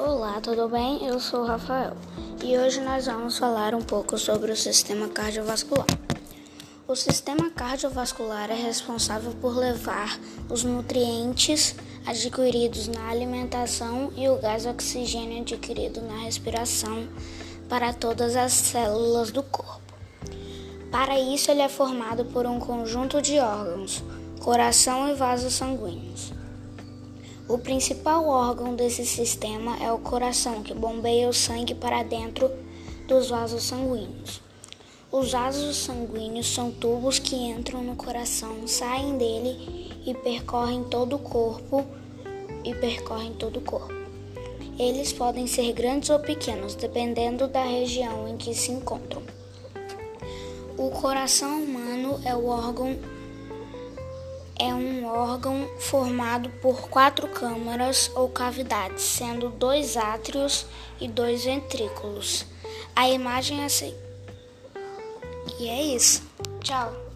Olá, tudo bem? Eu sou o Rafael e hoje nós vamos falar um pouco sobre o sistema cardiovascular. O sistema cardiovascular é responsável por levar os nutrientes adquiridos na alimentação e o gás oxigênio adquirido na respiração para todas as células do corpo. Para isso, ele é formado por um conjunto de órgãos, coração e vasos sanguíneos. O principal órgão desse sistema é o coração, que bombeia o sangue para dentro dos vasos sanguíneos. Os vasos sanguíneos são tubos que entram no coração, saem dele e percorrem todo o corpo e percorrem todo o corpo. Eles podem ser grandes ou pequenos, dependendo da região em que se encontram. O coração humano é o órgão é um órgão formado por quatro câmaras ou cavidades, sendo dois átrios e dois ventrículos. A imagem é assim. E é isso. Tchau.